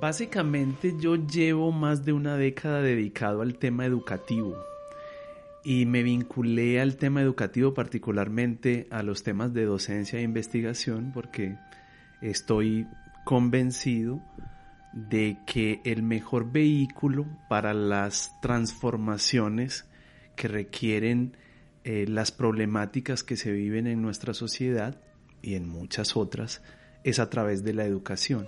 Básicamente yo llevo más de una década dedicado al tema educativo y me vinculé al tema educativo particularmente a los temas de docencia e investigación porque estoy convencido de que el mejor vehículo para las transformaciones que requieren eh, las problemáticas que se viven en nuestra sociedad y en muchas otras es a través de la educación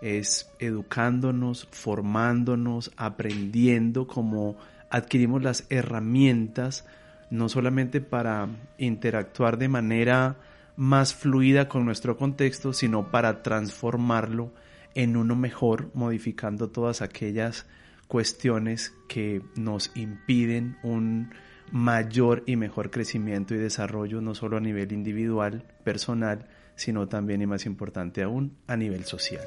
es educándonos, formándonos, aprendiendo como adquirimos las herramientas, no solamente para interactuar de manera más fluida con nuestro contexto, sino para transformarlo en uno mejor, modificando todas aquellas cuestiones que nos impiden un mayor y mejor crecimiento y desarrollo, no solo a nivel individual, personal, sino también y más importante aún, a nivel social.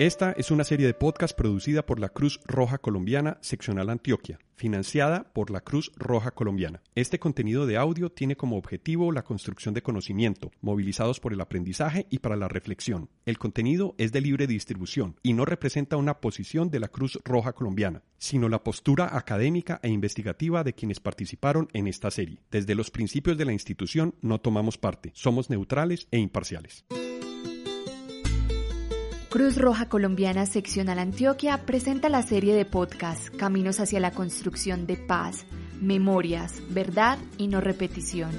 Esta es una serie de podcast producida por la Cruz Roja Colombiana Seccional Antioquia, financiada por la Cruz Roja Colombiana. Este contenido de audio tiene como objetivo la construcción de conocimiento, movilizados por el aprendizaje y para la reflexión. El contenido es de libre distribución y no representa una posición de la Cruz Roja Colombiana, sino la postura académica e investigativa de quienes participaron en esta serie. Desde los principios de la institución no tomamos parte, somos neutrales e imparciales. Cruz Roja Colombiana Seccional Antioquia presenta la serie de podcast Caminos hacia la construcción de paz, memorias, verdad y no repetición.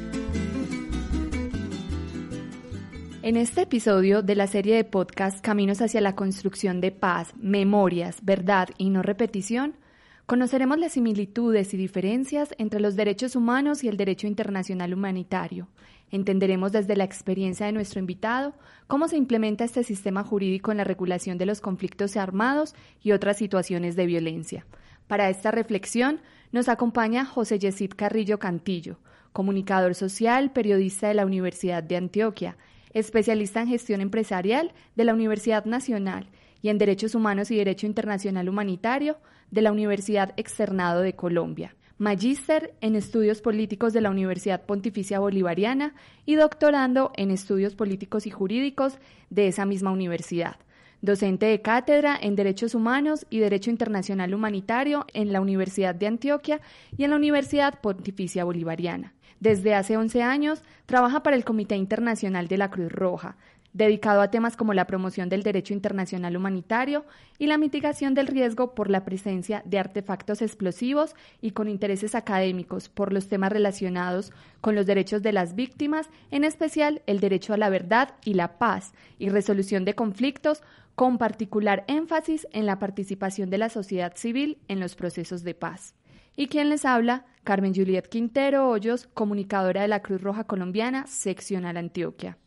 En este episodio de la serie de podcast Caminos hacia la construcción de paz, memorias, verdad y no repetición, conoceremos las similitudes y diferencias entre los derechos humanos y el derecho internacional humanitario, Entenderemos desde la experiencia de nuestro invitado cómo se implementa este sistema jurídico en la regulación de los conflictos armados y otras situaciones de violencia. Para esta reflexión nos acompaña José Yesid Carrillo Cantillo, comunicador social, periodista de la Universidad de Antioquia, especialista en gestión empresarial de la Universidad Nacional y en Derechos Humanos y Derecho Internacional Humanitario de la Universidad Externado de Colombia magíster en estudios políticos de la Universidad Pontificia Bolivariana y doctorando en estudios políticos y jurídicos de esa misma universidad. Docente de cátedra en Derechos Humanos y Derecho Internacional Humanitario en la Universidad de Antioquia y en la Universidad Pontificia Bolivariana. Desde hace 11 años trabaja para el Comité Internacional de la Cruz Roja, dedicado a temas como la promoción del derecho internacional humanitario y la mitigación del riesgo por la presencia de artefactos explosivos y con intereses académicos por los temas relacionados con los derechos de las víctimas, en especial el derecho a la verdad y la paz y resolución de conflictos, con particular énfasis en la participación de la sociedad civil en los procesos de paz. Y quien les habla, Carmen Juliet Quintero Hoyos, comunicadora de la Cruz Roja Colombiana, seccional Antioquia.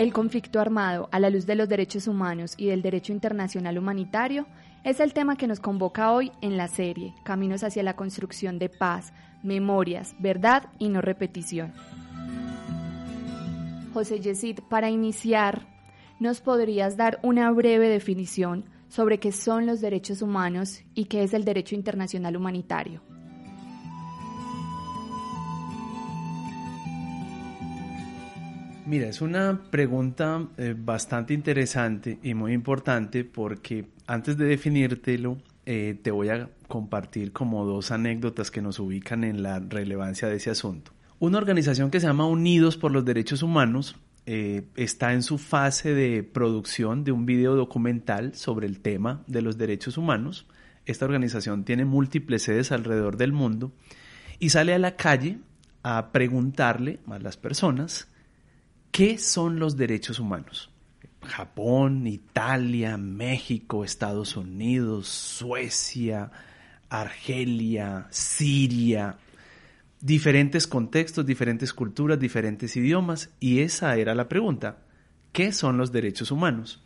El conflicto armado a la luz de los derechos humanos y del derecho internacional humanitario es el tema que nos convoca hoy en la serie Caminos hacia la construcción de paz, memorias, verdad y no repetición. José Yesid, para iniciar, ¿nos podrías dar una breve definición sobre qué son los derechos humanos y qué es el derecho internacional humanitario? Mira, es una pregunta eh, bastante interesante y muy importante porque antes de definírtelo, eh, te voy a compartir como dos anécdotas que nos ubican en la relevancia de ese asunto. Una organización que se llama Unidos por los Derechos Humanos eh, está en su fase de producción de un video documental sobre el tema de los derechos humanos. Esta organización tiene múltiples sedes alrededor del mundo y sale a la calle a preguntarle a las personas ¿Qué son los derechos humanos? Japón, Italia, México, Estados Unidos, Suecia, Argelia, Siria, diferentes contextos, diferentes culturas, diferentes idiomas, y esa era la pregunta, ¿qué son los derechos humanos?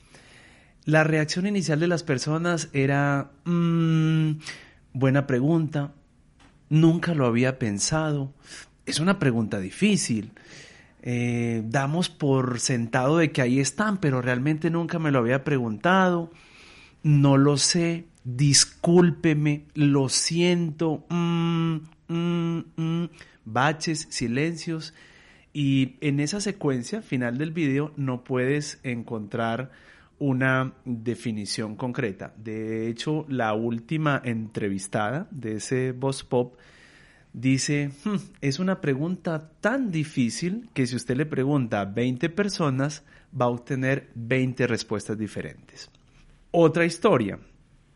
La reacción inicial de las personas era, mmm, buena pregunta, nunca lo había pensado, es una pregunta difícil. Eh, damos por sentado de que ahí están, pero realmente nunca me lo había preguntado. No lo sé, discúlpeme, lo siento. Mm, mm, mm. Baches, silencios. Y en esa secuencia final del video no puedes encontrar una definición concreta. De hecho, la última entrevistada de ese Boss Pop dice, hmm, es una pregunta tan difícil que si usted le pregunta a 20 personas, va a obtener 20 respuestas diferentes. Otra historia.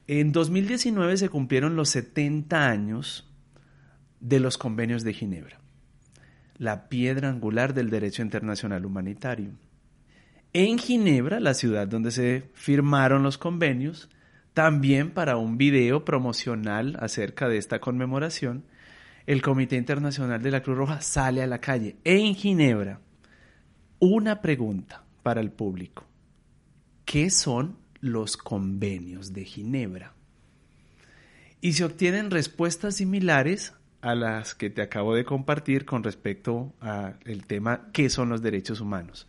En 2019 se cumplieron los 70 años de los convenios de Ginebra, la piedra angular del derecho internacional humanitario. En Ginebra, la ciudad donde se firmaron los convenios, también para un video promocional acerca de esta conmemoración, el Comité Internacional de la Cruz Roja sale a la calle en Ginebra. Una pregunta para el público. ¿Qué son los convenios de Ginebra? Y se obtienen respuestas similares a las que te acabo de compartir con respecto al tema ¿qué son los derechos humanos?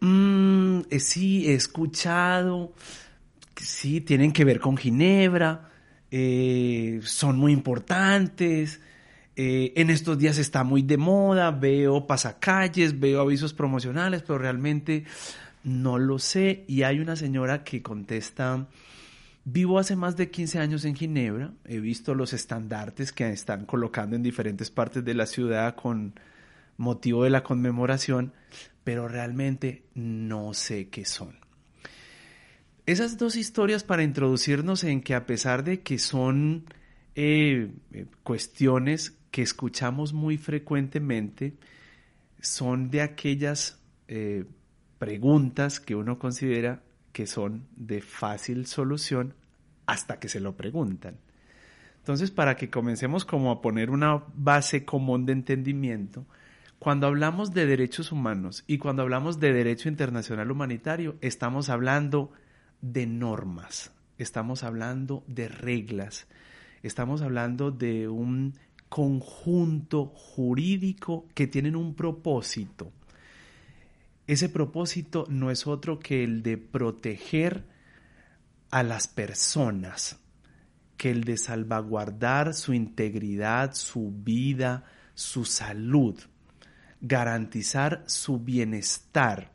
Mm, eh, sí, he escuchado, sí, tienen que ver con Ginebra, eh, son muy importantes, eh, en estos días está muy de moda, veo pasacalles, veo avisos promocionales, pero realmente no lo sé. Y hay una señora que contesta, vivo hace más de 15 años en Ginebra, he visto los estandartes que están colocando en diferentes partes de la ciudad con motivo de la conmemoración, pero realmente no sé qué son. Esas dos historias para introducirnos en que a pesar de que son eh, eh, cuestiones que escuchamos muy frecuentemente son de aquellas eh, preguntas que uno considera que son de fácil solución hasta que se lo preguntan. Entonces, para que comencemos como a poner una base común de entendimiento, cuando hablamos de derechos humanos y cuando hablamos de derecho internacional humanitario, estamos hablando de normas, estamos hablando de reglas, estamos hablando de un conjunto jurídico que tienen un propósito. Ese propósito no es otro que el de proteger a las personas, que el de salvaguardar su integridad, su vida, su salud, garantizar su bienestar.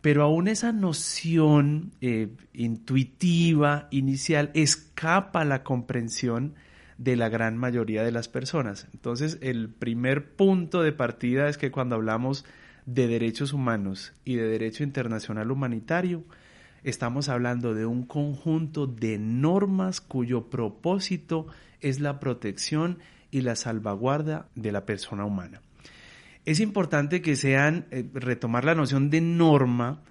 Pero aún esa noción eh, intuitiva, inicial, escapa a la comprensión de la gran mayoría de las personas. Entonces, el primer punto de partida es que cuando hablamos de derechos humanos y de derecho internacional humanitario, estamos hablando de un conjunto de normas cuyo propósito es la protección y la salvaguarda de la persona humana. Es importante que sean, eh, retomar la noción de norma,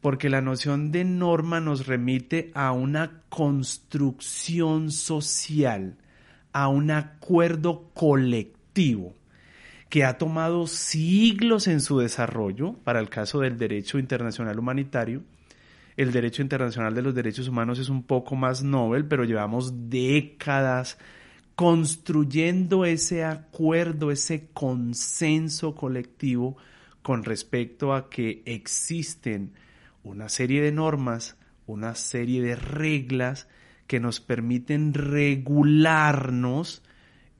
porque la noción de norma nos remite a una construcción social a un acuerdo colectivo que ha tomado siglos en su desarrollo, para el caso del derecho internacional humanitario. El derecho internacional de los derechos humanos es un poco más novel, pero llevamos décadas construyendo ese acuerdo, ese consenso colectivo con respecto a que existen una serie de normas, una serie de reglas que nos permiten regularnos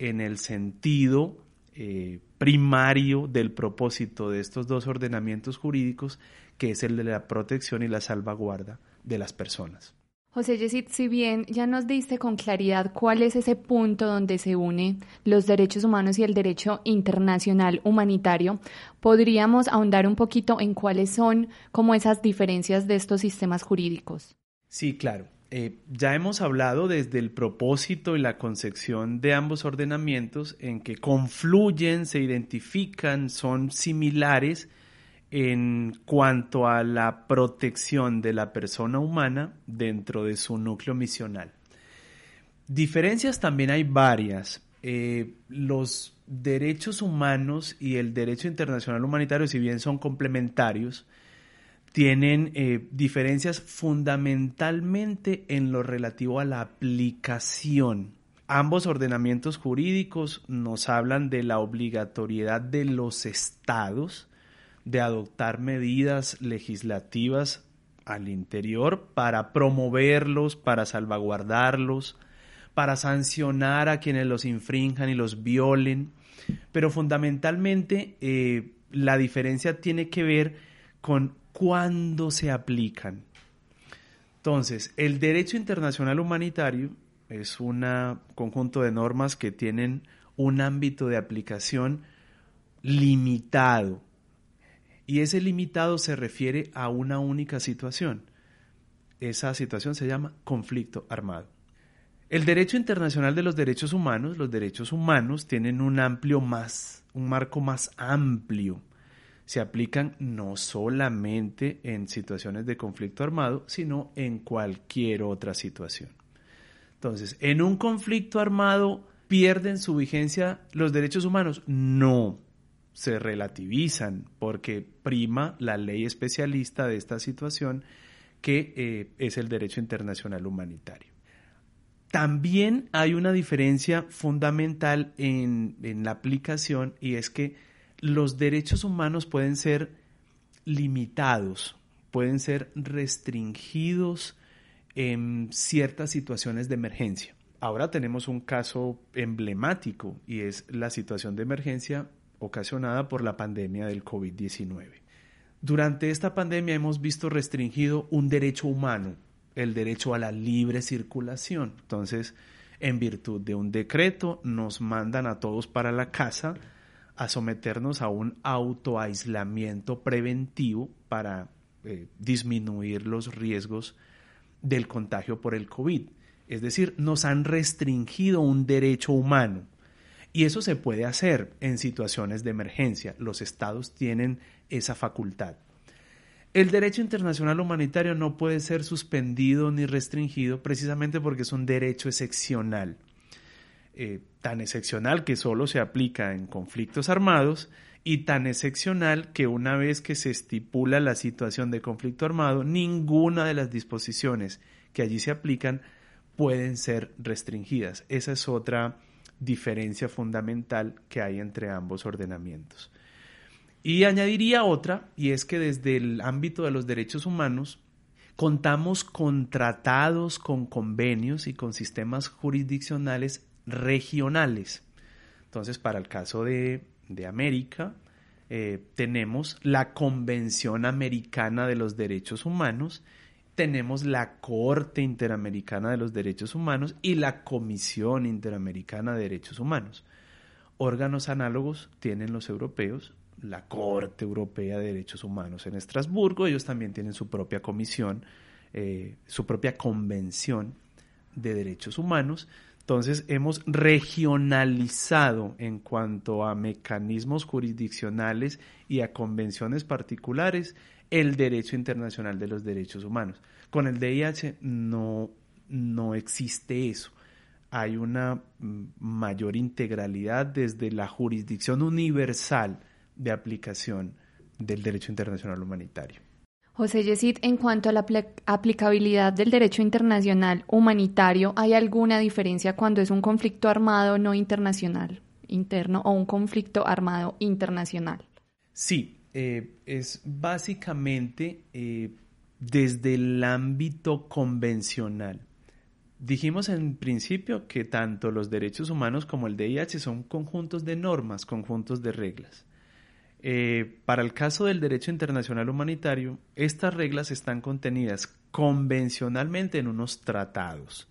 en el sentido eh, primario del propósito de estos dos ordenamientos jurídicos, que es el de la protección y la salvaguarda de las personas. José Yesid, si bien ya nos diste con claridad cuál es ese punto donde se une los derechos humanos y el derecho internacional humanitario, podríamos ahondar un poquito en cuáles son como esas diferencias de estos sistemas jurídicos. Sí, claro. Eh, ya hemos hablado desde el propósito y la concepción de ambos ordenamientos en que confluyen, se identifican, son similares en cuanto a la protección de la persona humana dentro de su núcleo misional. Diferencias también hay varias. Eh, los derechos humanos y el derecho internacional humanitario, si bien son complementarios, tienen eh, diferencias fundamentalmente en lo relativo a la aplicación. Ambos ordenamientos jurídicos nos hablan de la obligatoriedad de los estados de adoptar medidas legislativas al interior para promoverlos, para salvaguardarlos, para sancionar a quienes los infrinjan y los violen. Pero fundamentalmente eh, la diferencia tiene que ver con cuándo se aplican. Entonces, el derecho internacional humanitario es un conjunto de normas que tienen un ámbito de aplicación limitado. Y ese limitado se refiere a una única situación. Esa situación se llama conflicto armado. El derecho internacional de los derechos humanos, los derechos humanos tienen un amplio más, un marco más amplio se aplican no solamente en situaciones de conflicto armado, sino en cualquier otra situación. Entonces, ¿en un conflicto armado pierden su vigencia los derechos humanos? No, se relativizan porque prima la ley especialista de esta situación que eh, es el derecho internacional humanitario. También hay una diferencia fundamental en, en la aplicación y es que los derechos humanos pueden ser limitados, pueden ser restringidos en ciertas situaciones de emergencia. Ahora tenemos un caso emblemático y es la situación de emergencia ocasionada por la pandemia del COVID-19. Durante esta pandemia hemos visto restringido un derecho humano, el derecho a la libre circulación. Entonces, en virtud de un decreto, nos mandan a todos para la casa a someternos a un autoaislamiento preventivo para eh, disminuir los riesgos del contagio por el COVID. Es decir, nos han restringido un derecho humano. Y eso se puede hacer en situaciones de emergencia. Los estados tienen esa facultad. El derecho internacional humanitario no puede ser suspendido ni restringido precisamente porque es un derecho excepcional. Eh, tan excepcional que solo se aplica en conflictos armados y tan excepcional que una vez que se estipula la situación de conflicto armado, ninguna de las disposiciones que allí se aplican pueden ser restringidas. Esa es otra diferencia fundamental que hay entre ambos ordenamientos. Y añadiría otra, y es que desde el ámbito de los derechos humanos, contamos con tratados, con convenios y con sistemas jurisdiccionales regionales. Entonces, para el caso de, América, eh, tenemos la Convención Americana de los Derechos Humanos, tenemos la Corte Interamericana de los Derechos Humanos y la Comisión Interamericana de Derechos Humanos. Órganos análogos tienen los europeos, la Corte Europea de Derechos Humanos en Estrasburgo, ellos también tienen su propia comisión, eh, su propia convención de derechos humanos. Entonces hemos regionalizado en cuanto a mecanismos jurisdiccionales y a convenciones particulares el derecho internacional de los derechos humanos. Con el DIH no, no existe eso. Hay una mm, mayor integralidad desde la jurisdicción universal de aplicación del derecho internacional humanitario. José Yesid, en cuanto a la aplicabilidad del derecho internacional humanitario, ¿hay alguna diferencia cuando es un conflicto armado no internacional, interno, o un conflicto armado internacional? Sí, eh, es básicamente eh, desde el ámbito convencional. Dijimos en principio que tanto los derechos humanos como el DIH son conjuntos de normas, conjuntos de reglas. Eh, para el caso del derecho internacional humanitario, estas reglas están contenidas convencionalmente en unos tratados.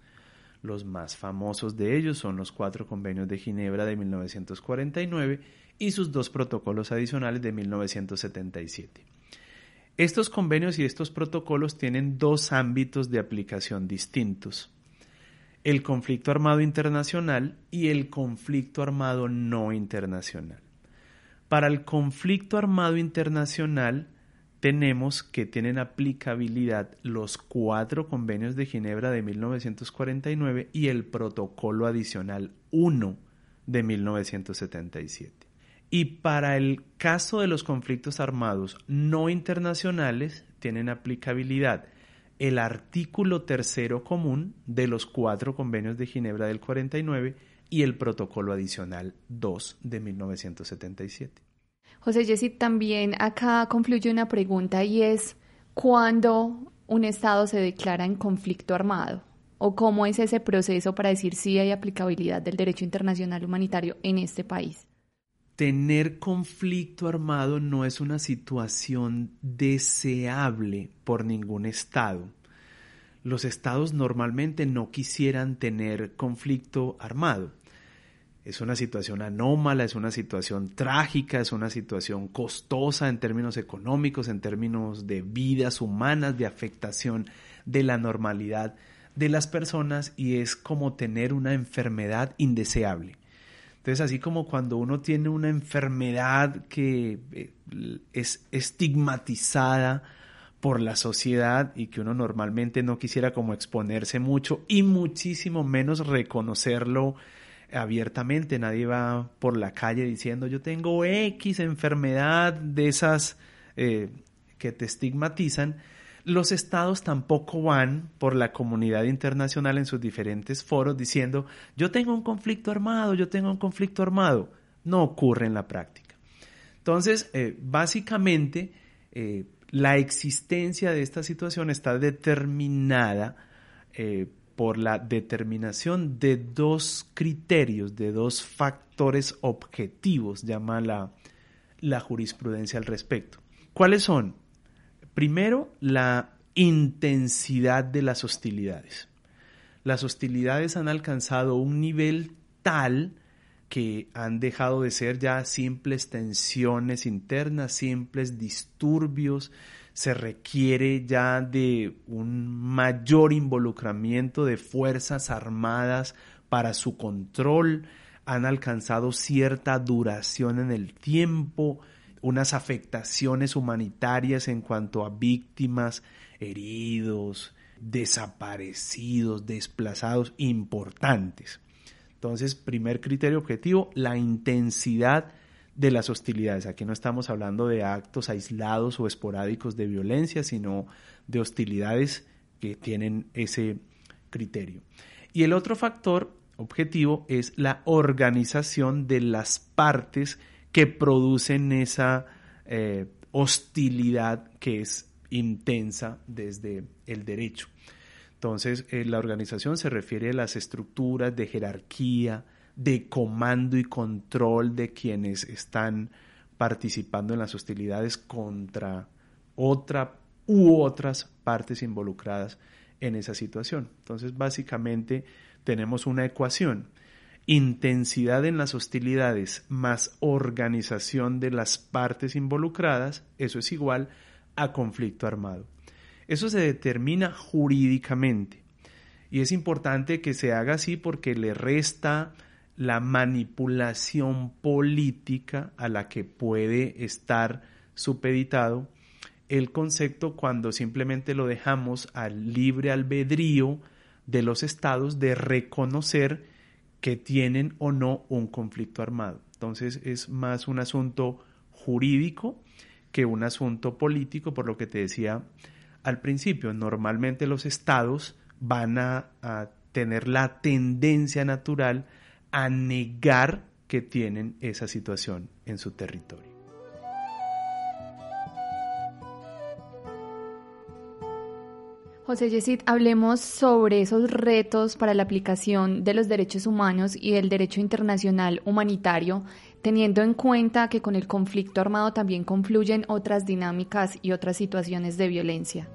Los más famosos de ellos son los cuatro convenios de Ginebra de 1949 y sus dos protocolos adicionales de 1977. Estos convenios y estos protocolos tienen dos ámbitos de aplicación distintos. El conflicto armado internacional y el conflicto armado no internacional. Para el conflicto armado internacional tenemos que tienen aplicabilidad los cuatro convenios de Ginebra de 1949 y el protocolo adicional 1 de 1977. Y para el caso de los conflictos armados no internacionales tienen aplicabilidad el artículo tercero común de los cuatro convenios de Ginebra del 49 y el protocolo adicional 2 de 1977. José Jessy, también acá confluye una pregunta y es, ¿cuándo un Estado se declara en conflicto armado? ¿O cómo es ese proceso para decir si hay aplicabilidad del derecho internacional humanitario en este país? Tener conflicto armado no es una situación deseable por ningún Estado. Los estados normalmente no quisieran tener conflicto armado. Es una situación anómala, es una situación trágica, es una situación costosa en términos económicos, en términos de vidas humanas, de afectación de la normalidad de las personas y es como tener una enfermedad indeseable. Entonces, así como cuando uno tiene una enfermedad que eh, es estigmatizada por la sociedad y que uno normalmente no quisiera como exponerse mucho y muchísimo menos reconocerlo abiertamente. Nadie va por la calle diciendo yo tengo X enfermedad de esas eh, que te estigmatizan. Los estados tampoco van por la comunidad internacional en sus diferentes foros diciendo yo tengo un conflicto armado, yo tengo un conflicto armado. No ocurre en la práctica. Entonces, eh, básicamente, eh, la existencia de esta situación está determinada por la determinación de dos criterios, de dos factores objetivos, llama la, la jurisprudencia al respecto. ¿Cuáles son? Primero, la intensidad de las hostilidades. Las hostilidades han alcanzado un nivel tal que han dejado de ser ya simples tensiones internas, simples disturbios, se requiere ya de un mayor involucramiento de fuerzas armadas para su control, han alcanzado cierta duración en el tiempo, unas afectaciones humanitarias en cuanto a víctimas, heridos, desaparecidos, desplazados importantes. Entonces, primer criterio objetivo, la intensidad de las hostilidades. Aquí no estamos hablando de actos aislados o esporádicos de violencia, sino de hostilidades que tienen ese criterio. Y el otro factor objetivo es la organización de las partes que producen esa eh, hostilidad que es intensa desde el derecho. Entonces, eh, la organización se refiere a las estructuras de jerarquía, de comando y control de quienes están participando en las hostilidades contra otra u otras partes involucradas en esa situación. Entonces, básicamente tenemos una ecuación. Intensidad en las hostilidades más organización de las partes involucradas, eso es igual a conflicto armado. Eso se determina jurídicamente. Y es importante que se haga así porque le resta la manipulación política a la que puede estar supeditado el concepto cuando simplemente lo dejamos al libre albedrío de los estados de reconocer que tienen o no un conflicto armado. Entonces es más un asunto jurídico que un asunto político, por lo que te decía al principio. Normalmente los estados van a, a tener la tendencia natural a negar que tienen esa situación en su territorio. José Yesid, hablemos sobre esos retos para la aplicación de los derechos humanos y del derecho internacional humanitario, teniendo en cuenta que con el conflicto armado también confluyen otras dinámicas y otras situaciones de violencia.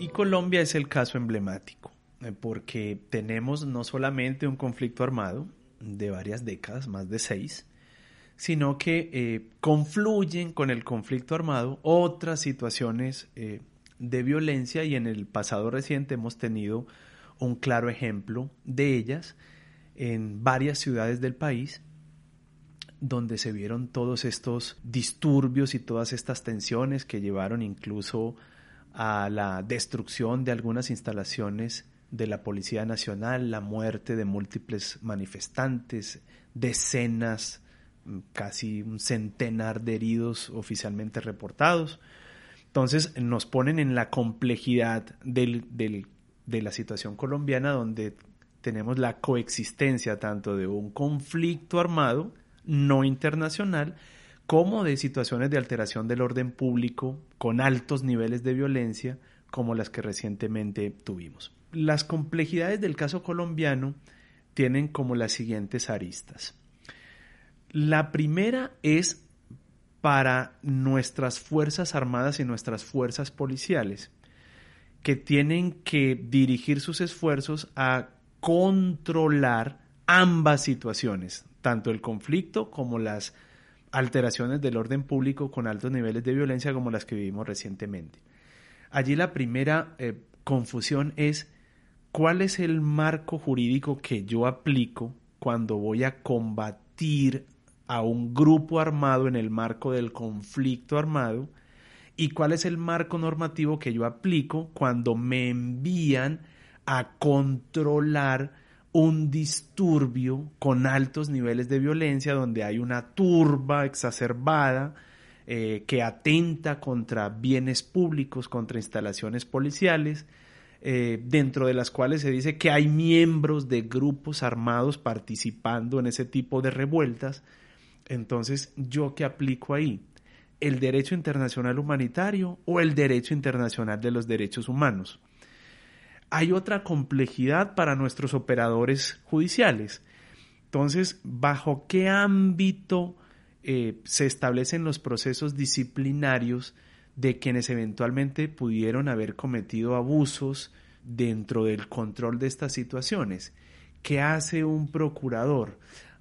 Y Colombia es el caso emblemático. Eh, porque tenemos no solamente un conflicto armado de varias décadas, más de seis, sino que eh, confluyen con el conflicto armado otras situaciones eh, de violencia y en el pasado reciente hemos tenido un claro ejemplo de ellas en varias ciudades del país donde se vieron todos estos disturbios y todas estas tensiones que llevaron incluso a la destrucción de algunas instalaciones de la Policía Nacional, la muerte de múltiples manifestantes, decenas, casi un centenar de heridos oficialmente reportados. Entonces nos ponen en la complejidad de la situación colombiana donde tenemos la coexistencia tanto de un conflicto armado no internacional como de situaciones de alteración del orden público con altos niveles de violencia como las que recientemente tuvimos. Las complejidades del caso colombiano tienen como las siguientes aristas. La primera es para nuestras Fuerzas Armadas y nuestras Fuerzas Policiales, que tienen que dirigir sus esfuerzos a controlar ambas situaciones, tanto el conflicto como las alteraciones del orden público con altos niveles de violencia como las que vivimos recientemente. Allí la primera eh, confusión es cuál es el marco jurídico que yo aplico cuando voy a combatir a un grupo armado en el marco del conflicto armado y cuál es el marco normativo que yo aplico cuando me envían a controlar un disturbio con altos niveles de violencia, donde hay una turba exacerbada eh, que atenta contra bienes públicos, contra instalaciones policiales, eh, dentro de las cuales se dice que hay miembros de grupos armados participando en ese tipo de revueltas. Entonces, ¿yo qué aplico ahí? ¿El derecho internacional humanitario o el derecho internacional de los derechos humanos? hay otra complejidad para nuestros operadores judiciales. Entonces, ¿bajo qué ámbito eh, se establecen los procesos disciplinarios de quienes eventualmente pudieron haber cometido abusos dentro del control de estas situaciones? ¿Qué hace un procurador?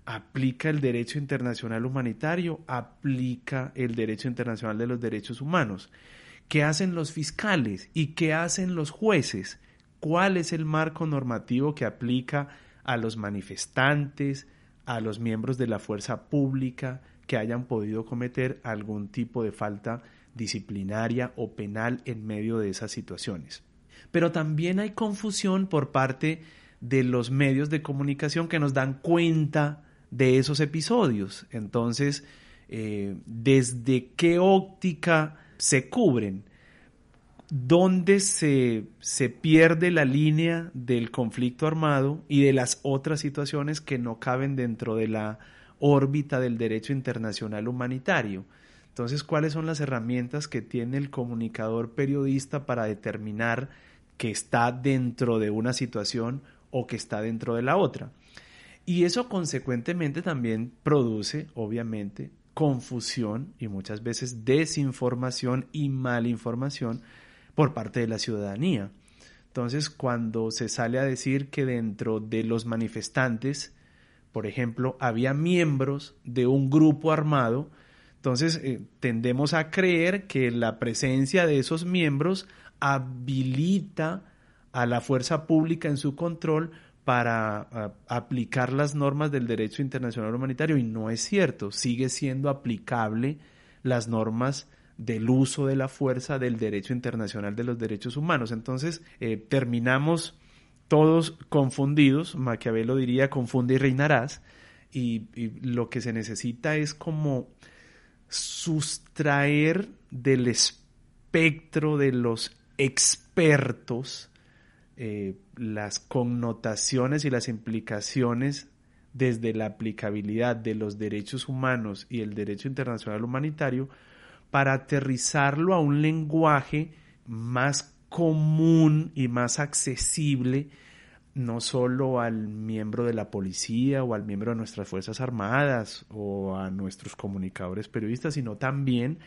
¿Aplica el derecho internacional humanitario? ¿Aplica el derecho internacional de los derechos humanos? ¿Qué hacen los fiscales? ¿Y qué hacen los jueces? cuál es el marco normativo que aplica a los manifestantes, a los miembros de la fuerza pública que hayan podido cometer algún tipo de falta disciplinaria o penal en medio de esas situaciones. Pero también hay confusión por parte de los medios de comunicación que nos dan cuenta de esos episodios. Entonces, eh, ¿desde qué óptica se cubren? dónde se, se, pierde la línea del conflicto armado y de las otras situaciones que no caben dentro de la órbita del derecho internacional humanitario. Entonces, ¿cuáles son las herramientas que tiene el comunicador periodista para determinar que está dentro de una situación o que está dentro de la otra? Y eso consecuentemente también produce, obviamente, confusión y muchas veces desinformación y malinformación por parte de la ciudadanía. Entonces, cuando se sale a decir que dentro de los manifestantes, por ejemplo, había miembros de un grupo armado, entonces eh, tendemos a creer que la presencia de esos miembros habilita a la fuerza pública en su control para aplicar las normas del derecho internacional humanitario y no es cierto, sigue siendo aplicable las normas del uso de la fuerza del derecho internacional de los derechos humanos. Entonces, eh, terminamos todos confundidos, Maquiavelo diría, confunde y reinarás, y, lo que se necesita es como sustraer del espectro de los expertos eh, las connotaciones y las implicaciones desde la aplicabilidad de los derechos humanos y el derecho internacional humanitario para aterrizarlo a un lenguaje más común y más accesible no solo al miembro de la policía o al miembro de nuestras Fuerzas Armadas o a nuestros comunicadores periodistas, sino también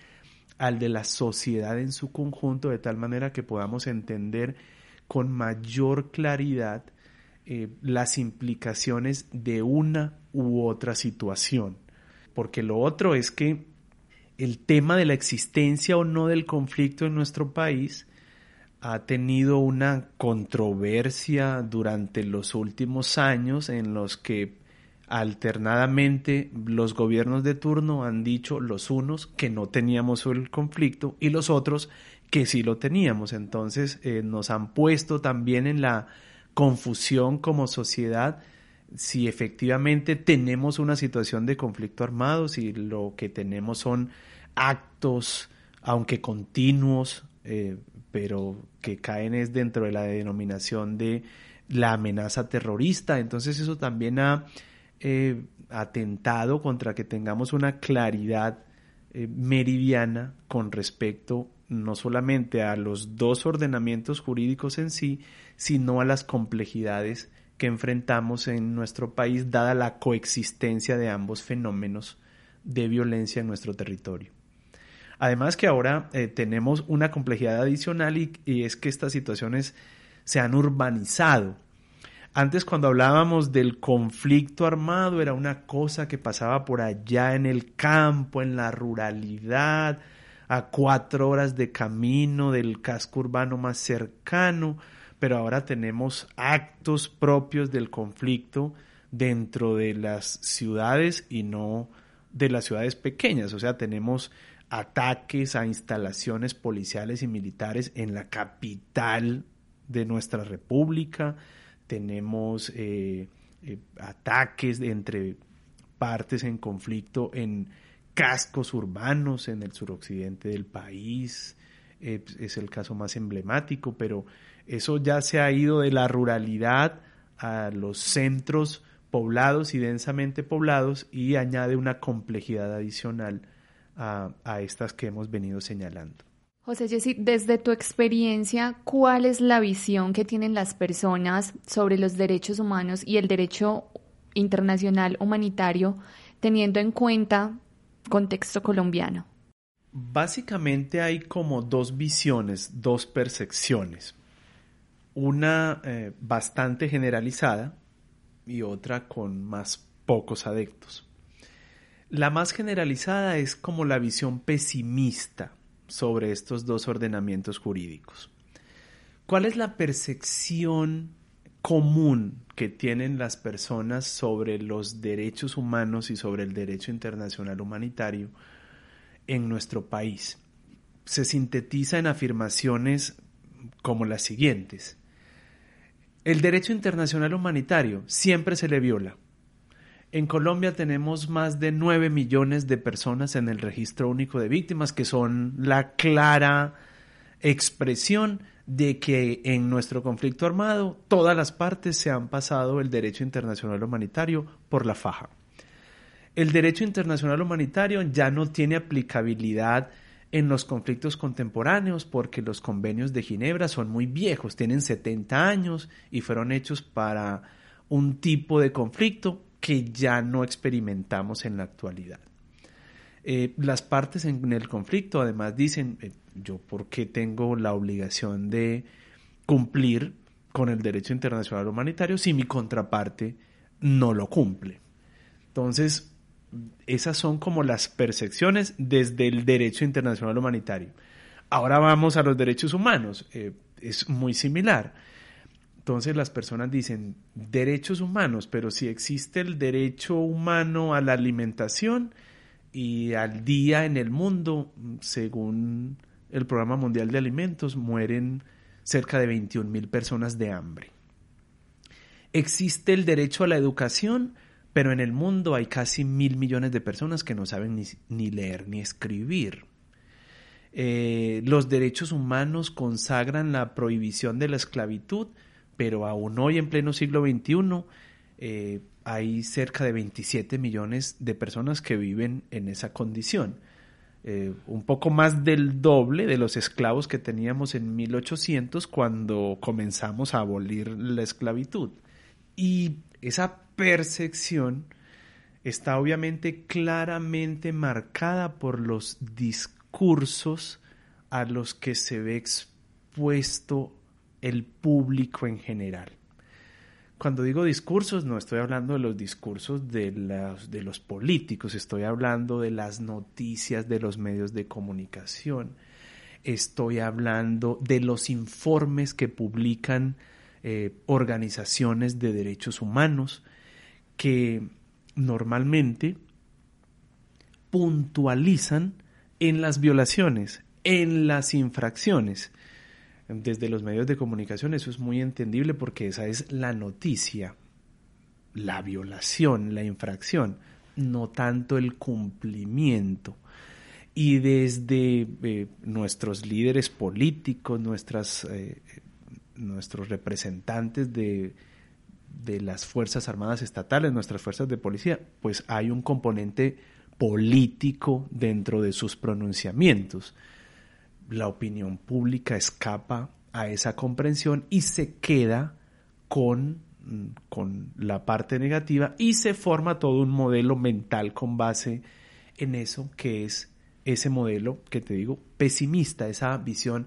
al de la sociedad en su conjunto, de tal manera que podamos entender con mayor claridad eh, las implicaciones de una u otra situación. Porque lo otro es que el tema de la existencia o no del conflicto en nuestro país ha tenido una controversia durante los últimos años en los que alternadamente los gobiernos de turno han dicho los unos que no teníamos el conflicto y los otros que sí lo teníamos. Entonces eh, nos han puesto también en la confusión como sociedad si efectivamente tenemos una situación de conflicto armado, si lo que tenemos son actos, aunque continuos, eh, pero que caen es dentro de la denominación de la amenaza terrorista. Entonces eso también ha eh, atentado contra que tengamos una claridad meridiana con respecto no solamente a los dos ordenamientos jurídicos en sí, sino a las complejidades que enfrentamos en nuestro país dada la coexistencia de ambos fenómenos de violencia en nuestro territorio. Además que ahora eh, tenemos una complejidad adicional y, y, es que estas situaciones se han urbanizado. Antes cuando hablábamos del conflicto armado era una cosa que pasaba por allá en el campo, en la ruralidad, a cuatro horas de camino del casco urbano más cercano, pero ahora tenemos actos propios del conflicto dentro de las ciudades y no de las ciudades pequeñas. O sea, tenemos ataques a instalaciones policiales y militares en la capital de nuestra república. Tenemos eh, eh, ataques entre partes en conflicto en cascos urbanos en el suroccidente del país. Eh, es el caso más emblemático, pero eso ya se ha ido de la ruralidad a los centros poblados y densamente poblados y añade una complejidad adicional a, estas que hemos venido señalando. José Jessy, desde tu experiencia, ¿cuál es la visión que tienen las personas sobre los derechos humanos y el derecho internacional humanitario teniendo en cuenta contexto colombiano? Básicamente hay como dos visiones, dos percepciones una eh, bastante generalizada y otra con más pocos adeptos. La más generalizada es como la visión pesimista sobre estos dos ordenamientos jurídicos. ¿Cuál es la percepción común que tienen las personas sobre los derechos humanos y sobre el derecho internacional humanitario en nuestro país? Se sintetiza en afirmaciones como las siguientes. El derecho internacional humanitario siempre se le viola. En Colombia tenemos más de 9 millones de personas en el registro único de víctimas que son la clara expresión de que en nuestro conflicto armado todas las partes se han pasado el derecho internacional humanitario por la faja. El derecho internacional humanitario ya no tiene aplicabilidad en los conflictos contemporáneos porque los convenios de Ginebra son muy viejos, tienen 70 años y fueron hechos para un tipo de conflicto que ya no experimentamos en la actualidad. Eh, las partes en el conflicto además dicen, eh, yo por qué tengo la obligación de cumplir con el derecho internacional humanitario si mi contraparte no lo cumple. Entonces, esas son como las percepciones desde el derecho internacional humanitario. Ahora vamos a los derechos humanos. Eh, es muy similar. Entonces las personas dicen derechos humanos, pero si existe el derecho humano a la alimentación y al día en el mundo, según el Programa Mundial de Alimentos, mueren cerca de 21 mil personas de hambre. Existe el derecho a la educación, pero en el mundo hay casi mil millones de personas que no saben ni, leer ni escribir. Eh, los derechos humanos consagran la prohibición de la esclavitud, pero aún hoy en pleno siglo XXI eh, hay cerca de 27 millones de personas que viven en esa condición. Eh, un poco más del doble de los esclavos que teníamos en 1800 cuando comenzamos a abolir la esclavitud. Y esa percepción está obviamente claramente marcada por los discursos a los que se ve expuesto el público en general. Cuando digo discursos, no estoy hablando de los discursos de los, políticos, estoy hablando de las noticias de los medios de comunicación, estoy hablando de los informes que publican eh, organizaciones de derechos humanos, que normalmente puntualizan en las violaciones, en las infracciones. Desde los medios de comunicación eso es muy entendible porque esa es la noticia, la violación, la infracción, no tanto el cumplimiento. Y desde eh, nuestros líderes políticos, nuestras, eh, nuestros representantes de, de las Fuerzas Armadas Estatales, nuestras fuerzas de policía, pues hay un componente político dentro de sus pronunciamientos. La opinión pública escapa a esa comprensión y se queda con, con la parte negativa y se forma todo un modelo mental con base en eso que es ese modelo que te digo pesimista, esa visión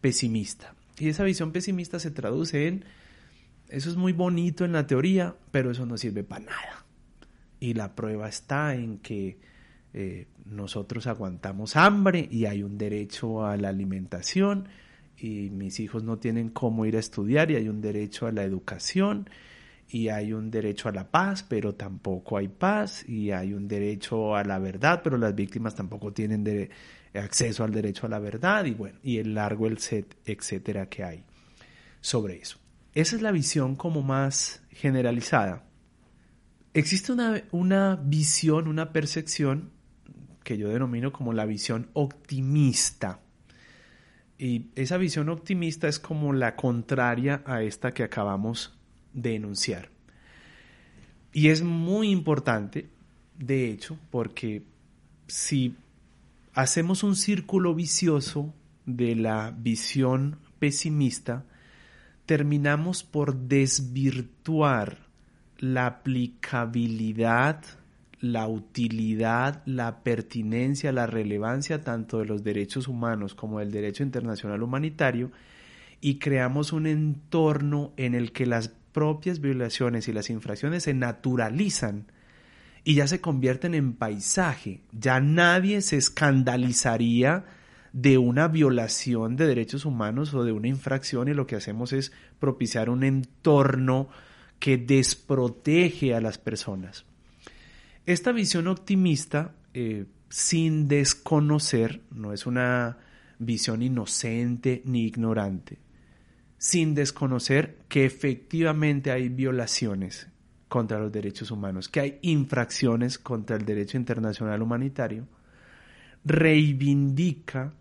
pesimista. Y esa visión pesimista se traduce en, eso es muy bonito en la teoría, pero eso no sirve para nada. Y la prueba está en que eh, nosotros aguantamos hambre y hay un derecho a la alimentación y mis hijos no tienen cómo ir a estudiar y hay un derecho a la educación y hay un derecho a la paz, pero tampoco hay paz y hay un derecho a la verdad, pero las víctimas tampoco tienen acceso al derecho a la verdad y bueno, y el largo el set, etcétera que hay sobre eso. Esa es la visión como más generalizada. Existe una, una visión, una percepción que yo denomino como la visión optimista. Y esa visión optimista es como la contraria a esta que acabamos de enunciar. Y es muy importante, de hecho, porque si hacemos un círculo vicioso de la visión pesimista, terminamos por desvirtuar la aplicabilidad la utilidad, la pertinencia, la relevancia tanto de los derechos humanos como del derecho internacional humanitario y creamos un entorno en el que las propias violaciones y las infracciones se naturalizan y ya se convierten en paisaje. Ya nadie se escandalizaría de una violación de derechos humanos o de una infracción y lo que hacemos es propiciar un entorno que desprotege a las personas. Esta visión optimista, eh, sin desconocer, no es una visión inocente ni ignorante, sin desconocer que efectivamente hay violaciones contra los derechos humanos, que hay infracciones contra el derecho internacional humanitario, reivindica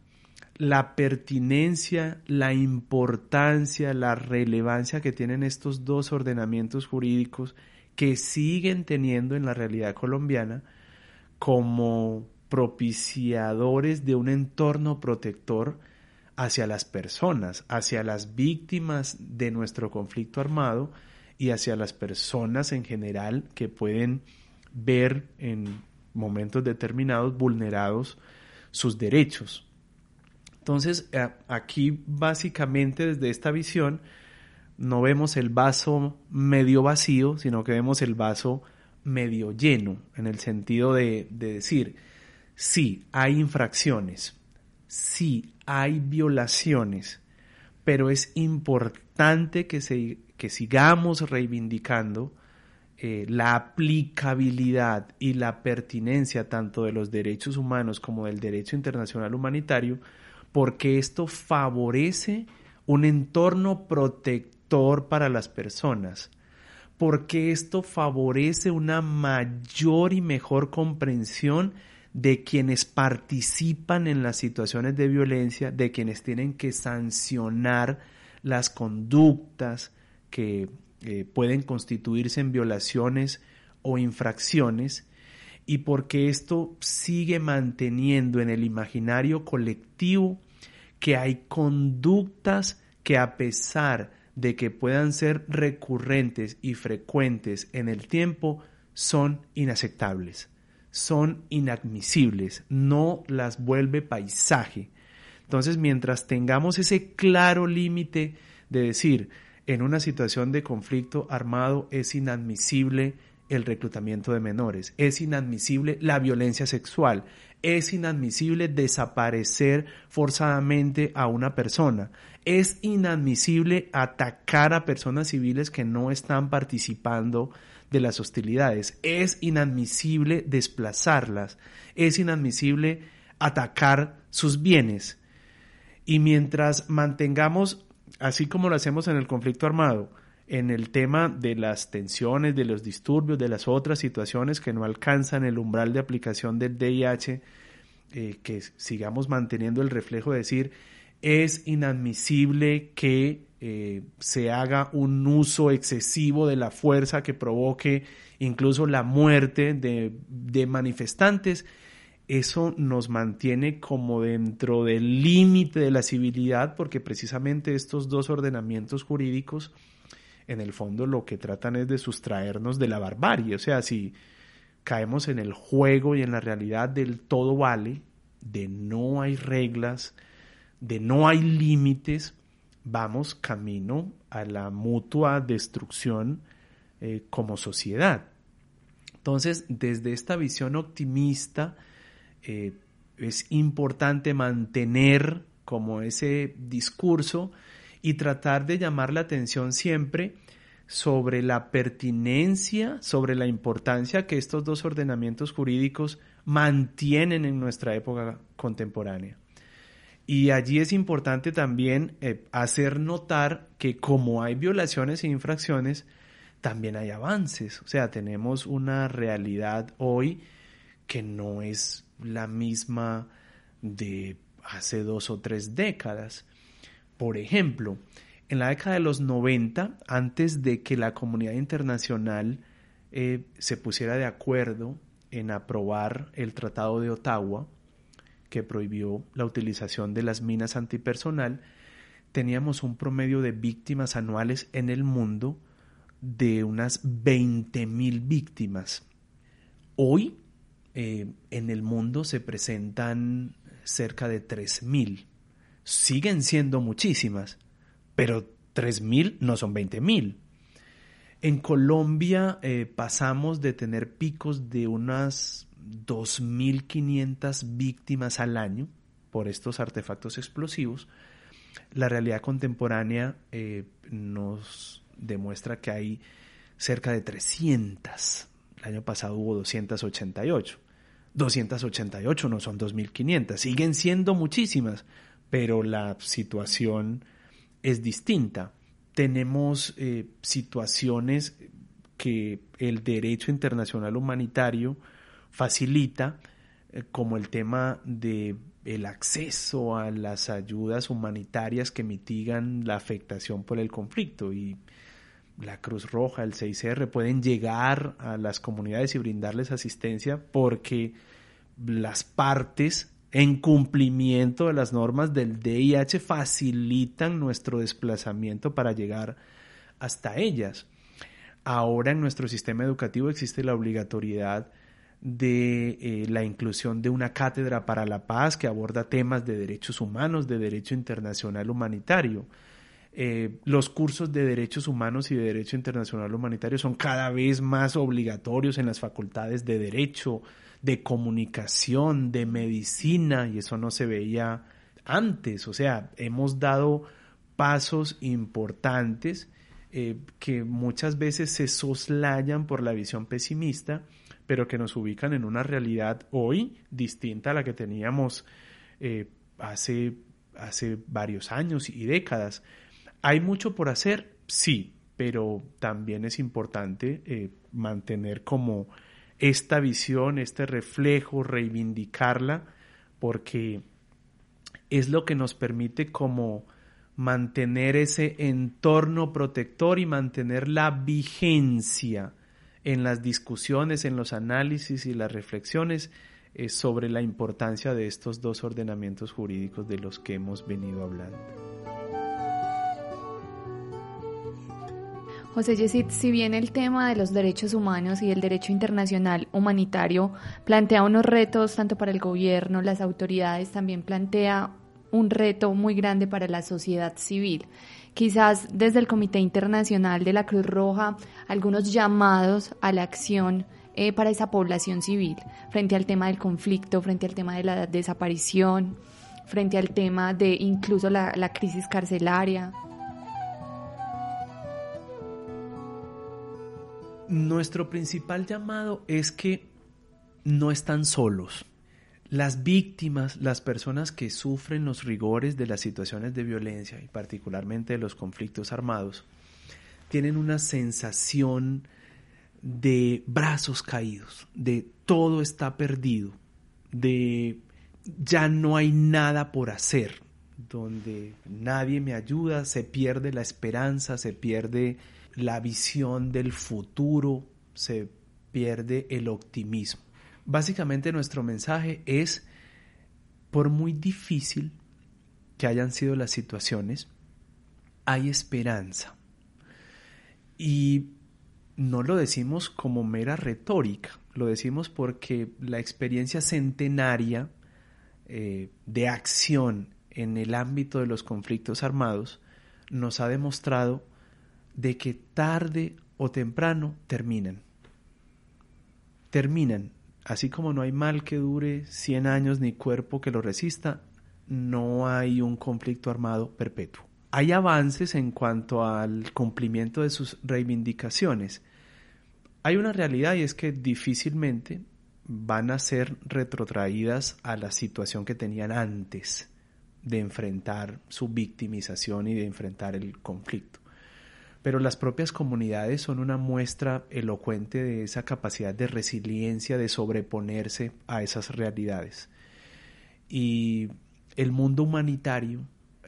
la pertinencia, la importancia, la relevancia que tienen estos dos ordenamientos jurídicos que siguen teniendo en la realidad colombiana como propiciadores de un entorno protector hacia las personas, hacia las víctimas de nuestro conflicto armado y hacia las personas en general que pueden ver en momentos determinados vulnerados sus derechos. Entonces, aquí básicamente desde esta visión no vemos el vaso medio vacío, sino que vemos el vaso medio lleno, en el sentido de, decir, sí, hay infracciones, sí, hay violaciones, pero es importante que, que sigamos reivindicando eh, la aplicabilidad y la pertinencia tanto de los derechos humanos como del derecho internacional humanitario, porque esto favorece un entorno protector para las personas, porque esto favorece una mayor y mejor comprensión de quienes participan en las situaciones de violencia, de quienes tienen que sancionar las conductas que eh, pueden constituirse en violaciones o infracciones, y porque esto sigue manteniendo en el imaginario colectivo que hay conductas que a pesar de que puedan ser recurrentes y frecuentes en el tiempo son inaceptables, son inadmisibles, no las vuelve paisaje. Entonces, mientras tengamos ese claro límite de decir, en una situación de conflicto armado es inadmisible el reclutamiento de menores, es inadmisible la violencia sexual, es inadmisible desaparecer forzadamente a una persona, es inadmisible atacar a personas civiles que no están participando de las hostilidades, es inadmisible desplazarlas, es inadmisible atacar sus bienes. Y mientras mantengamos, así como lo hacemos en el conflicto armado, en el tema de las tensiones, de los disturbios, de las otras situaciones que no alcanzan el umbral de aplicación del DIH, eh, que sigamos manteniendo el reflejo de decir, es inadmisible que eh, se haga un uso excesivo de la fuerza que provoque incluso la muerte de, de manifestantes. Eso nos mantiene como dentro del límite de la civilidad porque precisamente estos dos ordenamientos jurídicos en el fondo lo que tratan es de sustraernos de la barbarie. O sea, si caemos en el juego y en la realidad del todo vale, de no hay reglas, de no hay límites, vamos camino a la mutua destrucción eh, como sociedad. Entonces, desde esta visión optimista, eh, es importante mantener como ese discurso y tratar de llamar la atención siempre sobre la pertinencia, sobre la importancia que estos dos ordenamientos jurídicos mantienen en nuestra época contemporánea. Y allí es importante también eh, hacer notar que como hay violaciones e infracciones, también hay avances. O sea, tenemos una realidad hoy que no es la misma de hace dos o tres décadas. Por ejemplo, en la década de los 90, antes de que la comunidad internacional eh, se pusiera de acuerdo en aprobar el Tratado de Ottawa, que prohibió la utilización de las minas antipersonal, teníamos un promedio de víctimas anuales en el mundo de unas 20.000 víctimas. Hoy eh, en el mundo se presentan cerca de 3.000. Siguen siendo muchísimas, pero 3.000 no son 20.000. En Colombia eh, pasamos de tener picos de unas 2.500 víctimas al año por estos artefactos explosivos. La realidad contemporánea eh, nos demuestra que hay cerca de 300. El año pasado hubo 288. 288 no son 2.500. Siguen siendo muchísimas, pero la situación es distinta. Tenemos eh, situaciones que el derecho internacional humanitario facilita, eh, como el tema de el acceso a las ayudas humanitarias que mitigan la afectación por el conflicto y la Cruz Roja, el 6R pueden llegar a las comunidades y brindarles asistencia porque las partes en cumplimiento de las normas del DIH facilitan nuestro desplazamiento para llegar hasta ellas. Ahora en nuestro sistema educativo existe la obligatoriedad de eh, la inclusión de una cátedra para la paz que aborda temas de derechos humanos, de derecho internacional humanitario. Eh, los cursos de derechos humanos y de derecho internacional humanitario son cada vez más obligatorios en las facultades de derecho, de comunicación, de medicina, y eso no se veía antes. O sea, hemos dado pasos importantes eh, que muchas veces se soslayan por la visión pesimista, pero que nos ubican en una realidad hoy distinta a la que teníamos eh, hace, hace varios años y décadas. ¿Hay mucho por hacer? Sí, pero también es importante eh, mantener como esta visión, este reflejo, reivindicarla, porque es lo que nos permite como mantener ese entorno protector y mantener la vigencia en las discusiones, en los análisis y las reflexiones eh, sobre la importancia de estos dos ordenamientos jurídicos de los que hemos venido hablando. José Yesid, si bien el tema de los derechos humanos y el derecho internacional humanitario plantea unos retos tanto para el gobierno, las autoridades, también plantea un reto muy grande para la sociedad civil. Quizás desde el Comité Internacional de la Cruz Roja, algunos llamados a la acción eh, para esa población civil, frente al tema del conflicto, frente al tema de la desaparición, frente al tema de incluso la, la crisis carcelaria. Nuestro principal llamado es que no están solos. Las víctimas, las personas que sufren los rigores de las situaciones de violencia y particularmente de los conflictos armados, tienen una sensación de brazos caídos, de todo está perdido, de ya no hay nada por hacer, donde nadie me ayuda, se pierde la esperanza, se pierde la visión del futuro, se pierde el optimismo. Básicamente nuestro mensaje es, por muy difícil que hayan sido las situaciones, hay esperanza. Y no lo decimos como mera retórica, lo decimos porque la experiencia centenaria eh, de acción en el ámbito de los conflictos armados nos ha demostrado de que tarde o temprano terminan. Terminan. Así como no hay mal que dure 100 años ni cuerpo que lo resista, no hay un conflicto armado perpetuo. Hay avances en cuanto al cumplimiento de sus reivindicaciones. Hay una realidad y es que difícilmente van a ser retrotraídas a la situación que tenían antes de enfrentar su victimización y de enfrentar el conflicto pero las propias comunidades son una muestra elocuente de esa capacidad de resiliencia, de sobreponerse a esas realidades. Y el mundo humanitario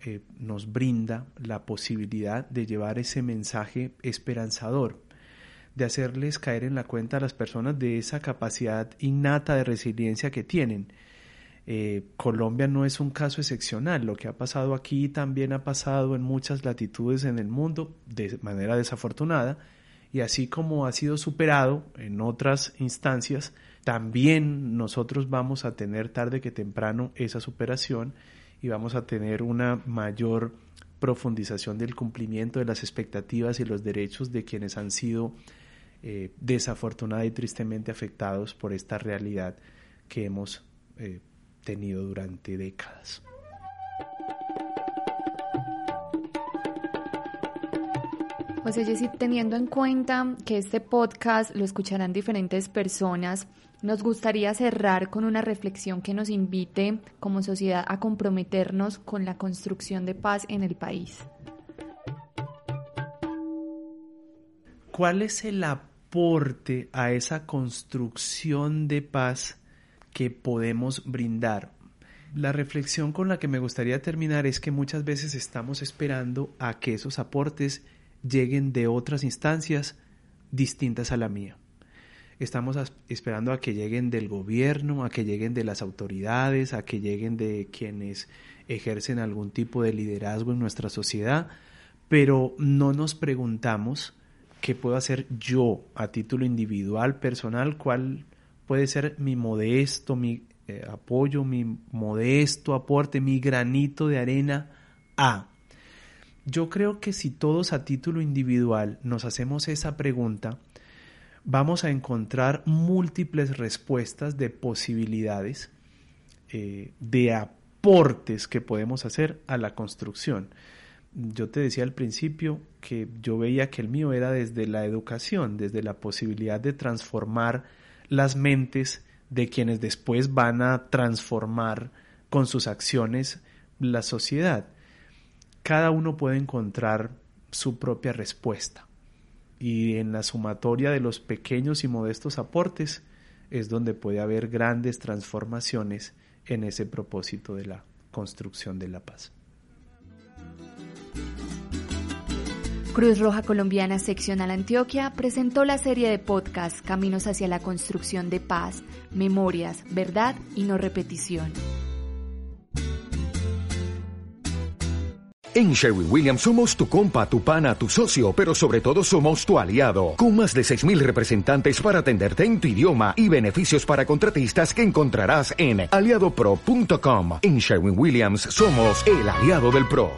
eh, nos brinda la posibilidad de llevar ese mensaje esperanzador, de hacerles caer en la cuenta a las personas de esa capacidad innata de resiliencia que tienen eh, Colombia no es un caso excepcional. Lo que ha pasado aquí también ha pasado en muchas latitudes en el mundo de manera desafortunada. Y así como ha sido superado en otras instancias, también nosotros vamos a tener tarde que temprano esa superación y vamos a tener una mayor profundización del cumplimiento de las expectativas y los derechos de quienes han sido eh, desafortunada y tristemente afectados por esta realidad que hemos eh, tenido durante décadas. José Jessy, teniendo en cuenta que este podcast lo escucharán diferentes personas, nos gustaría cerrar con una reflexión que nos invite como sociedad a comprometernos con la construcción de paz en el país. ¿Cuál es el aporte a esa construcción de paz que podemos brindar. La reflexión con la que me gustaría terminar es que muchas veces estamos esperando a que esos aportes lleguen de otras instancias distintas a la mía. Estamos esperando a que lleguen del gobierno, a que lleguen de las autoridades, a que lleguen de quienes ejercen algún tipo de liderazgo en nuestra sociedad, pero no nos preguntamos qué puedo hacer yo a título individual, personal, cuál puede ser mi modesto, mi eh, apoyo, mi modesto aporte, mi granito de arena a. Yo creo que si todos a título individual nos hacemos esa pregunta, vamos a encontrar múltiples respuestas de posibilidades, eh, de aportes que podemos hacer a la construcción. Yo te decía al principio que yo veía que el mío era desde la educación, desde la posibilidad de transformar las mentes de quienes después van a transformar con sus acciones la sociedad. Cada uno puede encontrar su propia respuesta y en la sumatoria de los pequeños y modestos aportes es donde puede haber grandes transformaciones en ese propósito de la construcción de la paz. Cruz Roja Colombiana Seccional Antioquia presentó la serie de podcast Caminos hacia la construcción de paz, memorias, verdad y no repetición. En Sherwin Williams somos tu compa, tu pana, tu socio, pero sobre todo somos tu aliado, con más de 6.000 representantes para atenderte en tu idioma y beneficios para contratistas que encontrarás en aliadopro.com. En Sherwin Williams somos el aliado del PRO.